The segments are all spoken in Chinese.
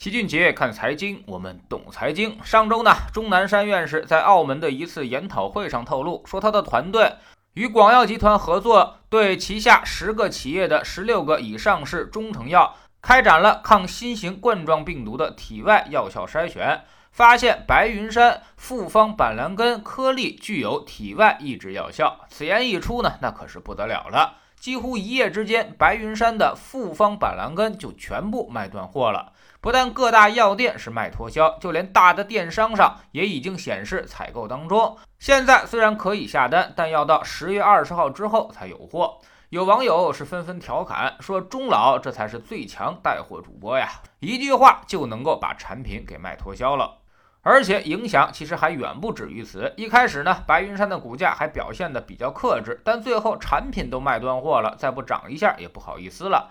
齐俊杰看财经，我们懂财经。上周呢，钟南山院士在澳门的一次研讨会上透露，说他的团队与广药集团合作，对旗下十个企业的十六个已上市中成药开展了抗新型冠状病毒的体外药效筛选，发现白云山复方板蓝根颗粒具有体外抑制药效。此言一出呢，那可是不得了了，几乎一夜之间，白云山的复方板蓝根就全部卖断货了。不但各大药店是卖脱销，就连大的电商上也已经显示采购当中。现在虽然可以下单，但要到十月二十号之后才有货。有网友是纷纷调侃说：“钟老这才是最强带货主播呀，一句话就能够把产品给卖脱销了。”而且影响其实还远不止于此。一开始呢，白云山的股价还表现得比较克制，但最后产品都卖断货了，再不涨一下也不好意思了。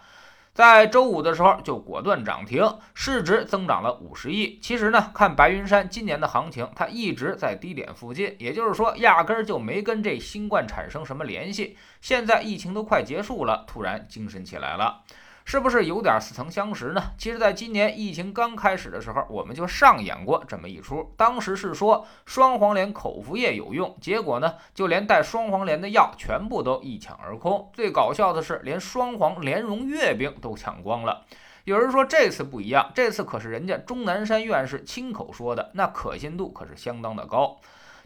在周五的时候就果断涨停，市值增长了五十亿。其实呢，看白云山今年的行情，它一直在低点附近，也就是说，压根儿就没跟这新冠产生什么联系。现在疫情都快结束了，突然精神起来了。是不是有点似曾相识呢？其实，在今年疫情刚开始的时候，我们就上演过这么一出。当时是说双黄连口服液有用，结果呢，就连带双黄连的药全部都一抢而空。最搞笑的是，连双黄莲蓉月饼都抢光了。有人说这次不一样，这次可是人家钟南山院士亲口说的，那可信度可是相当的高。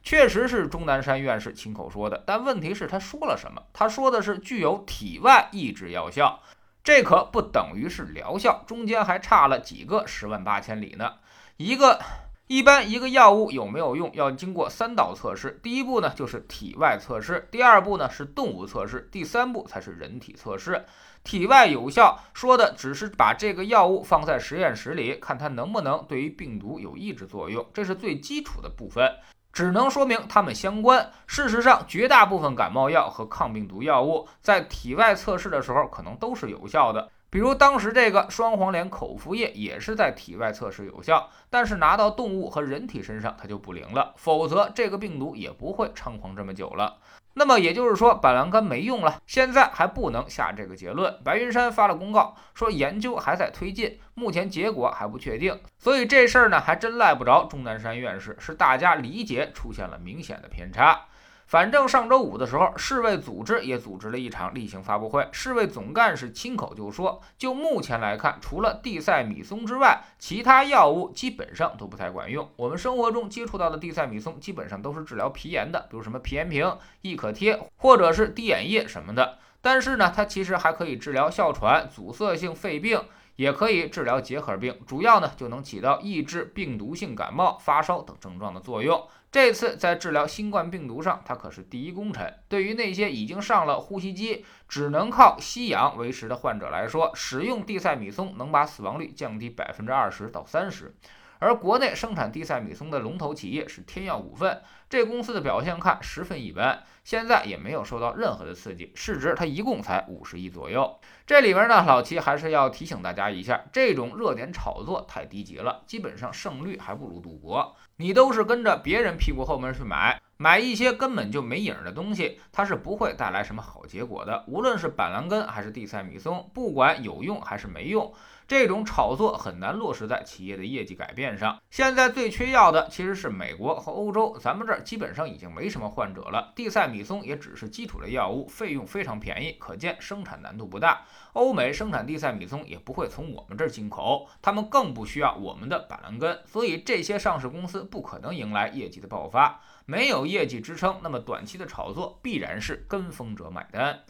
确实是钟南山院士亲口说的，但问题是，他说了什么？他说的是具有体外抑制药效。这可不等于是疗效，中间还差了几个十万八千里呢。一个一般一个药物有没有用，要经过三道测试。第一步呢就是体外测试，第二步呢是动物测试，第三步才是人体测试。体外有效说的只是把这个药物放在实验室里，看它能不能对于病毒有抑制作用，这是最基础的部分。只能说明它们相关。事实上，绝大部分感冒药和抗病毒药物在体外测试的时候可能都是有效的。比如当时这个双黄连口服液也是在体外测试有效，但是拿到动物和人体身上它就不灵了，否则这个病毒也不会猖狂这么久了。那么也就是说，板蓝根没用了，现在还不能下这个结论。白云山发了公告说，研究还在推进，目前结果还不确定。所以这事儿呢，还真赖不着钟南山院士，是大家理解出现了明显的偏差。反正上周五的时候，世卫组织也组织了一场例行发布会。世卫总干事亲口就说，就目前来看，除了地塞米松之外，其他药物基本上都不太管用。我们生活中接触到的地塞米松，基本上都是治疗皮炎的，比如什么皮炎平、易可贴，或者是滴眼液什么的。但是呢，它其实还可以治疗哮喘、阻塞性肺病。也可以治疗结核病，主要呢就能起到抑制病毒性感冒、发烧等症状的作用。这次在治疗新冠病毒上，它可是第一功臣。对于那些已经上了呼吸机、只能靠吸氧维持的患者来说，使用地塞米松能把死亡率降低百分之二十到三十。而国内生产地塞米松的龙头企业是天药股份，这公司的表现看十分一般，现在也没有受到任何的刺激，市值它一共才五十亿左右。这里边呢，老齐还是要提醒大家一下，这种热点炒作太低级了，基本上胜率还不如赌博。你都是跟着别人屁股后面去买，买一些根本就没影的东西，它是不会带来什么好结果的。无论是板蓝根还是地塞米松，不管有用还是没用。这种炒作很难落实在企业的业绩改变上。现在最缺药的其实是美国和欧洲，咱们这儿基本上已经没什么患者了。地塞米松也只是基础类药物，费用非常便宜，可见生产难度不大。欧美生产地塞米松也不会从我们这儿进口，他们更不需要我们的板蓝根，所以这些上市公司不可能迎来业绩的爆发。没有业绩支撑，那么短期的炒作必然是跟风者买单。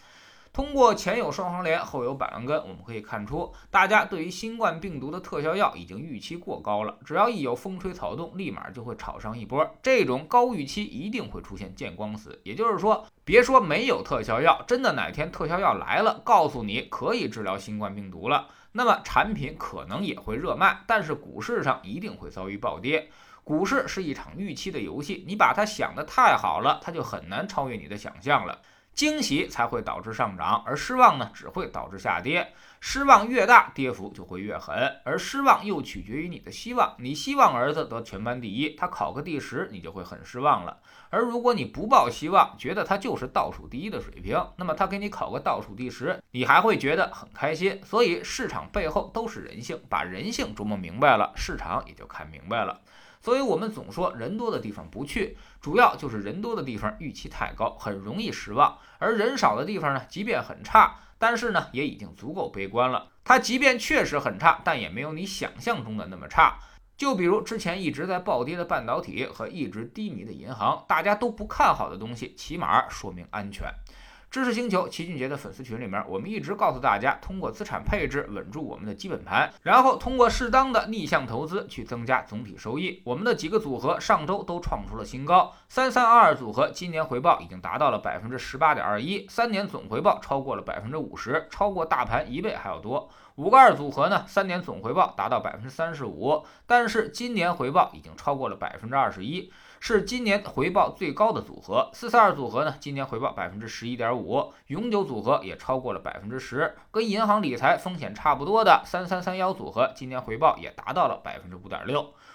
通过前有双黄连，后有板蓝根，我们可以看出，大家对于新冠病毒的特效药已经预期过高了。只要一有风吹草动，立马就会炒上一波。这种高预期一定会出现见光死。也就是说，别说没有特效药，真的哪天特效药来了，告诉你可以治疗新冠病毒了，那么产品可能也会热卖，但是股市上一定会遭遇暴跌。股市是一场预期的游戏，你把它想得太好了，它就很难超越你的想象了。惊喜才会导致上涨，而失望呢只会导致下跌。失望越大，跌幅就会越狠，而失望又取决于你的希望。你希望儿子得全班第一，他考个第十，你就会很失望了。而如果你不抱希望，觉得他就是倒数第一的水平，那么他给你考个倒数第十，你还会觉得很开心。所以市场背后都是人性，把人性琢磨明白了，市场也就看明白了。所以我们总说人多的地方不去，主要就是人多的地方预期太高，很容易失望；而人少的地方呢，即便很差，但是呢也已经足够悲观了。它即便确实很差，但也没有你想象中的那么差。就比如之前一直在暴跌的半导体和一直低迷的银行，大家都不看好的东西，起码说明安全。知识星球齐俊杰的粉丝群里面，我们一直告诉大家，通过资产配置稳住我们的基本盘，然后通过适当的逆向投资去增加总体收益。我们的几个组合上周都创出了新高，三三二二组合今年回报已经达到了百分之十八点二一，三年总回报超过了百分之五十，超过大盘一倍还要多。五个二组合呢，三年总回报达到百分之三十五，但是今年回报已经超过了百分之二十一。是今年回报最高的组合，四四二组合呢，今年回报百分之十一点五，永久组合也超过了百分之十，跟银行理财风险差不多的三三三幺组合，今年回报也达到了百分之五点六。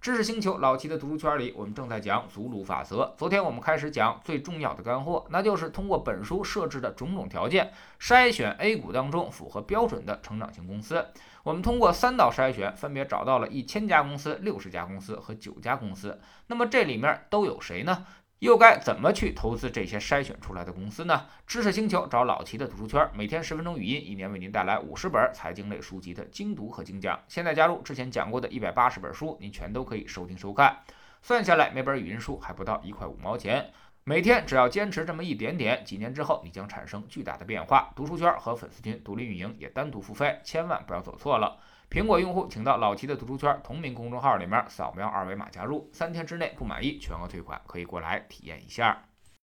知识星球老齐的读书圈里，我们正在讲祖鲁法则。昨天我们开始讲最重要的干货，那就是通过本书设置的种种条件，筛选 A 股当中符合标准的成长型公司。我们通过三道筛选，分别找到了一千家公司、六十家公司和九家公司。那么这里面都有谁呢？又该怎么去投资这些筛选出来的公司呢？知识星球找老齐的读书圈，每天十分钟语音，一年为您带来五十本财经类书籍的精读和精讲。现在加入，之前讲过的一百八十本书，您全都可以收听收看。算下来，每本语音书还不到一块五毛钱。每天只要坚持这么一点点，几年之后你将产生巨大的变化。读书圈和粉丝群独立运营，也单独付费，千万不要走错了。苹果用户请到老齐的读书圈同名公众号里面扫描二维码加入，三天之内不满意全额退款，可以过来体验一下。